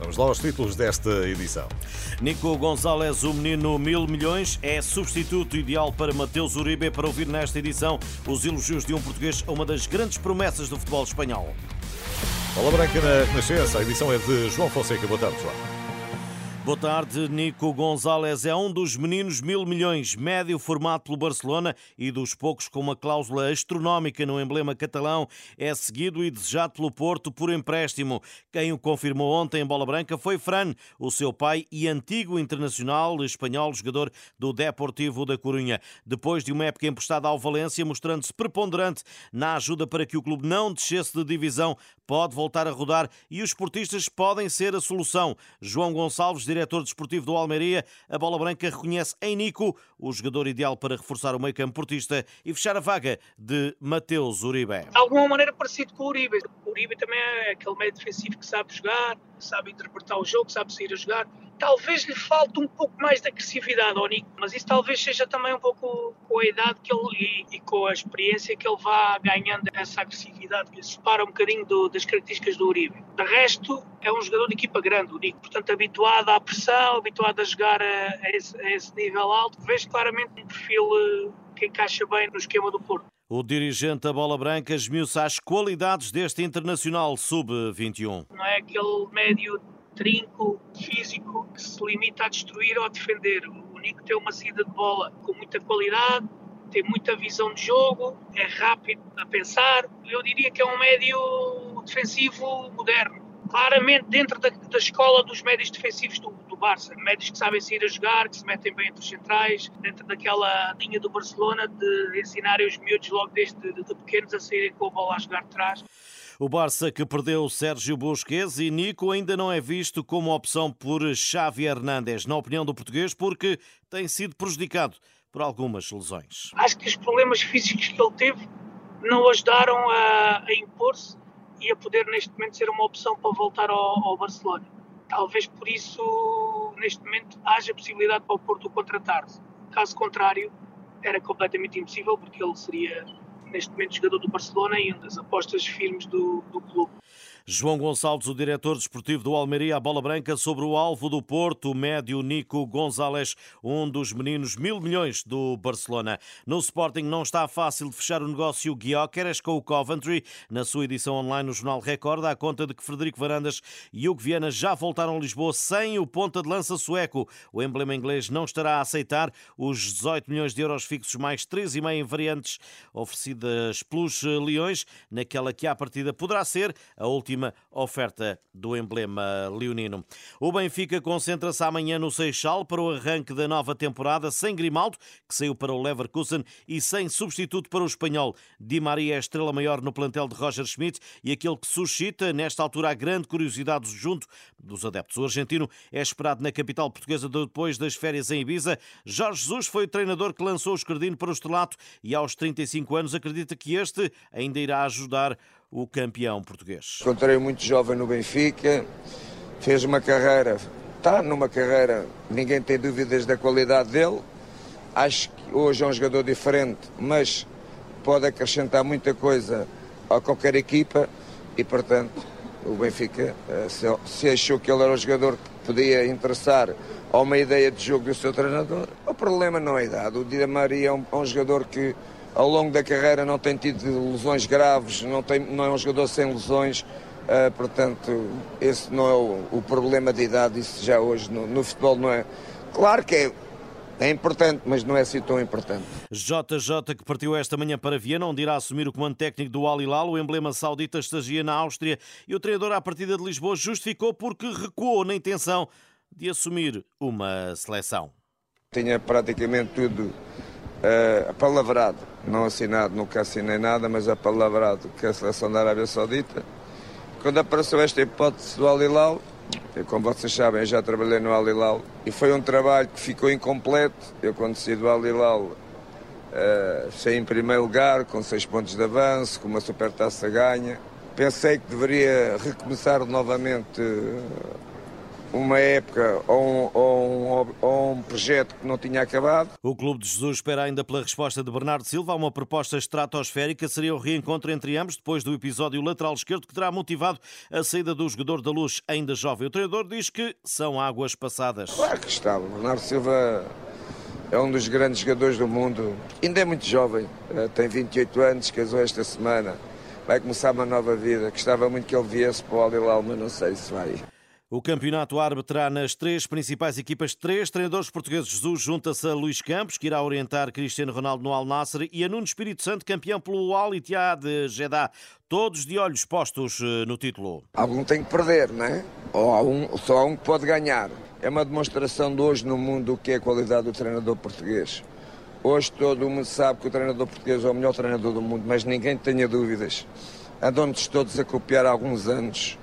Vamos lá aos títulos desta edição. Nico Gonzalez, o menino mil milhões, é substituto ideal para Mateus Uribe para ouvir nesta edição os elogios de um português a uma das grandes promessas do futebol espanhol. Bola Branca na Renascença, a edição é de João Fonseca. Boa tarde, João. Boa tarde. Nico Gonzalez é um dos meninos mil milhões, médio formado pelo Barcelona e dos poucos com uma cláusula astronómica no emblema catalão. É seguido e desejado pelo Porto por empréstimo. Quem o confirmou ontem em Bola Branca foi Fran, o seu pai e antigo internacional espanhol, jogador do Deportivo da Corunha. Depois de uma época emprestada ao Valência, mostrando-se preponderante na ajuda para que o clube não descesse de divisão, pode voltar a rodar e os esportistas podem ser a solução. João Gonçalves, diretor desportivo do Almeria, a Bola Branca reconhece em Nico o jogador ideal para reforçar o meio-campo portista e fechar a vaga de Mateus Uribe. De alguma maneira parecido com o Uribe. O Uribe também é aquele meio defensivo que sabe jogar, sabe interpretar o jogo, sabe sair a jogar talvez lhe falte um pouco mais de agressividade ao Nico, mas isso talvez seja também um pouco com a idade que ele e, e com a experiência que ele vá ganhando essa agressividade que separa um bocadinho do, das características do Uribe. De resto, é um jogador de equipa grande, o Nico, portanto habituado à pressão, habituado a jogar a, a, esse, a esse, nível alto, vejo claramente um perfil uh, que encaixa bem no esquema do Porto. O dirigente da Bola Branca esmiuça as qualidades deste Internacional Sub-21. Não é aquele médio trinco físico que se limita a destruir ou a defender. O Nico tem uma saída de bola com muita qualidade, tem muita visão de jogo, é rápido a pensar. Eu diria que é um médio defensivo moderno. Claramente dentro da, da escola dos médios defensivos do, do, Barça. Médios que sabem sair a jogar, que se metem bem entre os centrais, dentro daquela linha do Barcelona de ensinarem os miúdos logo desde de, de pequenos a saírem com a bola a jogar de trás. O Barça que perdeu Sérgio Busquets e Nico ainda não é visto como opção por Xavi Hernández, na opinião do português, porque tem sido prejudicado por algumas lesões. Acho que os problemas físicos que ele teve não ajudaram a, a impor-se e a poder neste momento ser uma opção para voltar ao, ao, Barcelona. Talvez por isso, neste momento, haja possibilidade para o Porto contratar-se. Caso contrário, era completamente impossível, porque ele seria neste momento jogador do Barcelona e uma das apostas firmes do, do clube. João Gonçalves, o diretor desportivo do Almeria, a bola branca sobre o alvo do Porto, o médio Nico Gonzalez, um dos meninos mil milhões do Barcelona. No Sporting não está fácil de fechar o negócio Guióqueres com o Coventry. Na sua edição online, o Jornal Record dá conta de que Frederico Varandas e Hugo Viana já voltaram a Lisboa sem o ponta de lança sueco. O emblema inglês não estará a aceitar os 18 milhões de euros fixos mais 3,5 em variantes oferecidas pelos Leões, naquela que à partida poderá ser a última última oferta do emblema leonino. O Benfica concentra-se amanhã no Seixal para o arranque da nova temporada, sem Grimaldo, que saiu para o Leverkusen, e sem substituto para o espanhol. Di Maria é estrela maior no plantel de Roger Schmidt e aquele que suscita, nesta altura, a grande curiosidade junto dos adeptos. O argentino é esperado na capital portuguesa depois das férias em Ibiza. Jorge Jesus foi o treinador que lançou o escardino para o estrelato e aos 35 anos acredita que este ainda irá ajudar o campeão português. Encontrei muito jovem no Benfica, fez uma carreira, está numa carreira, ninguém tem dúvidas da qualidade dele. Acho que hoje é um jogador diferente, mas pode acrescentar muita coisa a qualquer equipa e, portanto, o Benfica, eh, se achou que ele era o jogador que podia interessar a uma ideia de jogo do seu treinador, o problema não é a idade. O Di Maria é um, é um jogador que ao longo da carreira não tem tido lesões graves, não, tem, não é um jogador sem lesões, uh, portanto, esse não é o, o, problema de idade, isso já hoje no, no futebol não é. Claro que é, é importante, mas não é assim tão importante. JJ, que partiu esta manhã para Viena, onde irá assumir o comando técnico do Al Hilal, o emblema saudita estagia na Áustria e o treinador à partida de Lisboa justificou porque recuou na intenção de assumir uma seleção. Tinha praticamente tudo uh, apalavrado, não assinado, nunca assinei nada, mas apalavrado que a seleção da Arábia Saudita. Quando apareceu esta hipótese do Al Hilal, como vocês sabem, eu já trabalhei no Al Hilal e foi um trabalho que ficou incompleto. Eu, quando saí do Al Hilal, uh, saí em primeiro lugar, com seis pontos de avanço, com uma supertaça ganha. Pensei que deveria recomeçar novamente uma época ou um, ou, um, ou um, projeto que não tinha acabado. O Clube de Jesus espera ainda pela resposta de Bernardo Silva a uma proposta estratosférica. Seria o reencontro entre ambos depois do episódio lateral esquerdo que terá motivado a saída do jogador da luz ainda jovem. O treinador diz que são águas passadas. Claro que está. Bernardo Silva é um dos grandes jogadores do mundo. Ainda é muito jovem, eh, tem 28 anos, casou esta semana. Vai começar uma nova vida. Gostava muito que ele viesse para o Al mas não sei se vai. O campeonato árabe terá nas três principais equipas três treinadores portugueses. Jesus junta-se a Luís Campos, que irá orientar Cristiano Ronaldo no Al Nasser, e a Nuno Espírito Santo, campeão pelo Al Ittihad de Jeddah. Todos de olhos postos eh, no título. Algum tem que perder, não é? Ou há um, só há um que pode ganhar. É uma demonstração de hoje no mundo o que é a qualidade do treinador português. Hoje todo mundo sabe que o treinador português é o melhor treinador do mundo, mas ninguém tenha dúvidas. Andam-nos todos a copiar há alguns anos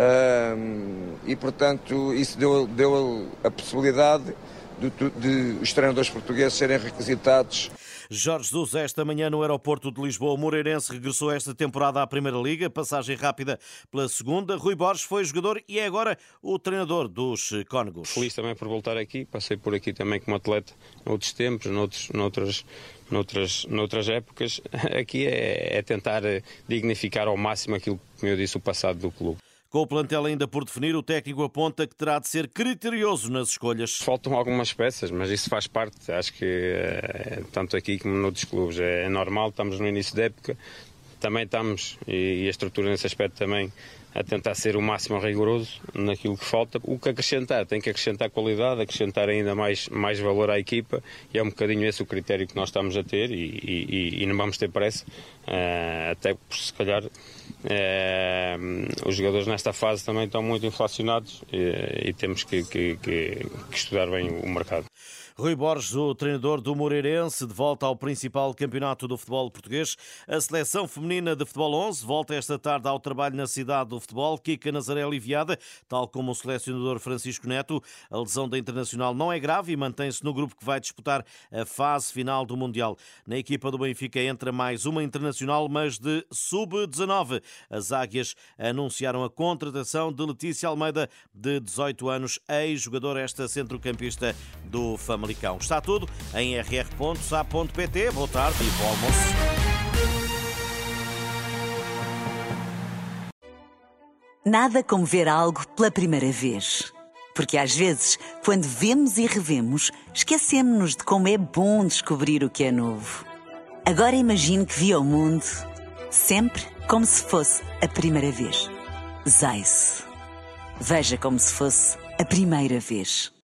um, e, portanto, isso deu, deu a possibilidade de, de, os treinadores portugueses serem requisitados. Jorge Jesus, esta manhã no aeroporto de Lisboa, o Moreirense regressou esta temporada à Primeira Liga, passagem rápida pela segunda. Rui Borges foi jogador e é agora o treinador dos Cónegos. Feliz também por voltar aqui, passei por aqui também como atleta noutros tempos, noutros, noutras, noutras, noutras épocas. Aqui é, é tentar dignificar ao máximo aquilo que, como eu disse, o passado do clube. Com o plantel ainda por definir, o técnico aponta que terá de ser criterioso nas escolhas. Faltam algumas peças, mas isso faz parte. Acho que é, tanto aqui como noutros clubes é, é normal. Estamos no início da época, também estamos, e, a estrutura nesse aspecto também a tentar ser o máximo rigoroso naquilo que falta. O que acrescentar, tem que acrescentar qualidade, acrescentar ainda mais, mais valor à equipa e é um bocadinho esse o critério que nós estamos a ter e, e, e não vamos ter pressa, uh, até por se calhar os jogadores nesta fase também estão muito inflacionados e, e temos que, que, que, que estudar bem o mercado. Rui Borges, o treinador do Moreirense, de volta ao principal campeonato do futebol português. A seleção feminina de futebol 11 volta esta tarde ao trabalho na cidade do futebol. Kika Nazaré aliviada, tal como o selecionador Francisco Neto. A lesão da Internacional não é grave e mantém-se no grupo que vai disputar a fase final do Mundial. Na equipa do Benfica entra mais uma Internacional, mas de sub-19. As Águias anunciaram a contratação de Letícia Almeida, de 18 anos, ex-jogador esta centrocampista do Famalicão. Famalicão. Está tudo em rr.sa.pt. Boa tarde e bom almoço. Nada como ver algo pela primeira vez. Porque às vezes, quando vemos e revemos, esquecemos-nos de como é bom descobrir o que é novo. Agora imagine que viu o mundo sempre como se fosse a primeira vez. Zais. Veja como se fosse a primeira vez.